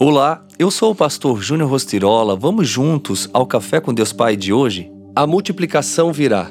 Olá, eu sou o pastor Júnior Rostirola. Vamos juntos ao Café com Deus Pai de hoje? A multiplicação virá.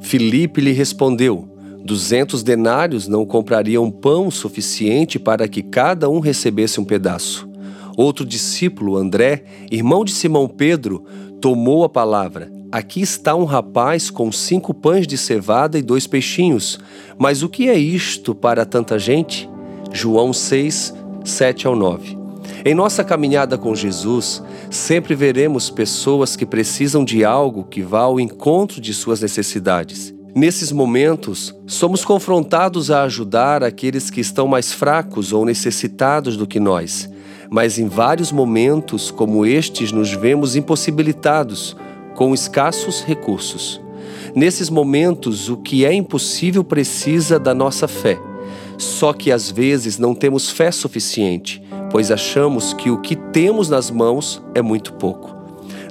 Filipe lhe respondeu: Duzentos denários não comprariam pão suficiente para que cada um recebesse um pedaço. Outro discípulo, André, irmão de Simão Pedro, tomou a palavra. Aqui está um rapaz com cinco pães de cevada e dois peixinhos. Mas o que é isto para tanta gente? João 6, 7 ao 9. Em nossa caminhada com Jesus, sempre veremos pessoas que precisam de algo que vá ao encontro de suas necessidades. Nesses momentos, somos confrontados a ajudar aqueles que estão mais fracos ou necessitados do que nós, mas em vários momentos como estes nos vemos impossibilitados, com escassos recursos. Nesses momentos, o que é impossível precisa da nossa fé. Só que às vezes não temos fé suficiente pois achamos que o que temos nas mãos é muito pouco.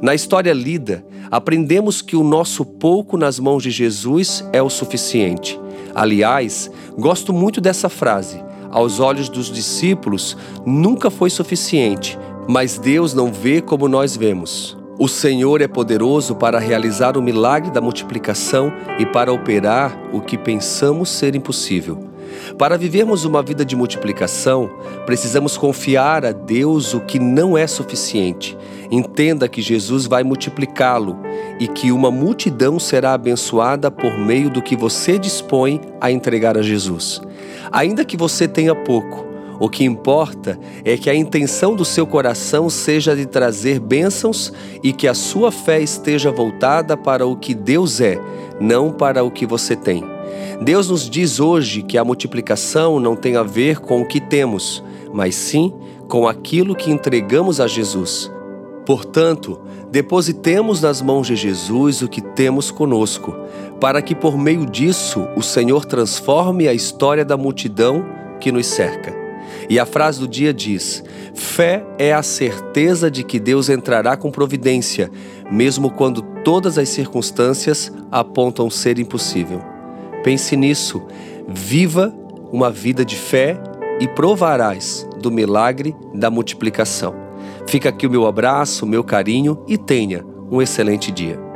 Na história lida, aprendemos que o nosso pouco nas mãos de Jesus é o suficiente. Aliás, gosto muito dessa frase. Aos olhos dos discípulos, nunca foi suficiente, mas Deus não vê como nós vemos. O Senhor é poderoso para realizar o milagre da multiplicação e para operar o que pensamos ser impossível. Para vivermos uma vida de multiplicação, precisamos confiar a Deus o que não é suficiente. Entenda que Jesus vai multiplicá-lo e que uma multidão será abençoada por meio do que você dispõe a entregar a Jesus. Ainda que você tenha pouco, o que importa é que a intenção do seu coração seja de trazer bênçãos e que a sua fé esteja voltada para o que Deus é, não para o que você tem. Deus nos diz hoje que a multiplicação não tem a ver com o que temos, mas sim com aquilo que entregamos a Jesus. Portanto, depositemos nas mãos de Jesus o que temos conosco, para que por meio disso o Senhor transforme a história da multidão que nos cerca. E a frase do dia diz: Fé é a certeza de que Deus entrará com providência, mesmo quando todas as circunstâncias apontam ser impossível. Pense nisso, viva uma vida de fé e provarás do milagre da multiplicação. Fica aqui o meu abraço, o meu carinho e tenha um excelente dia.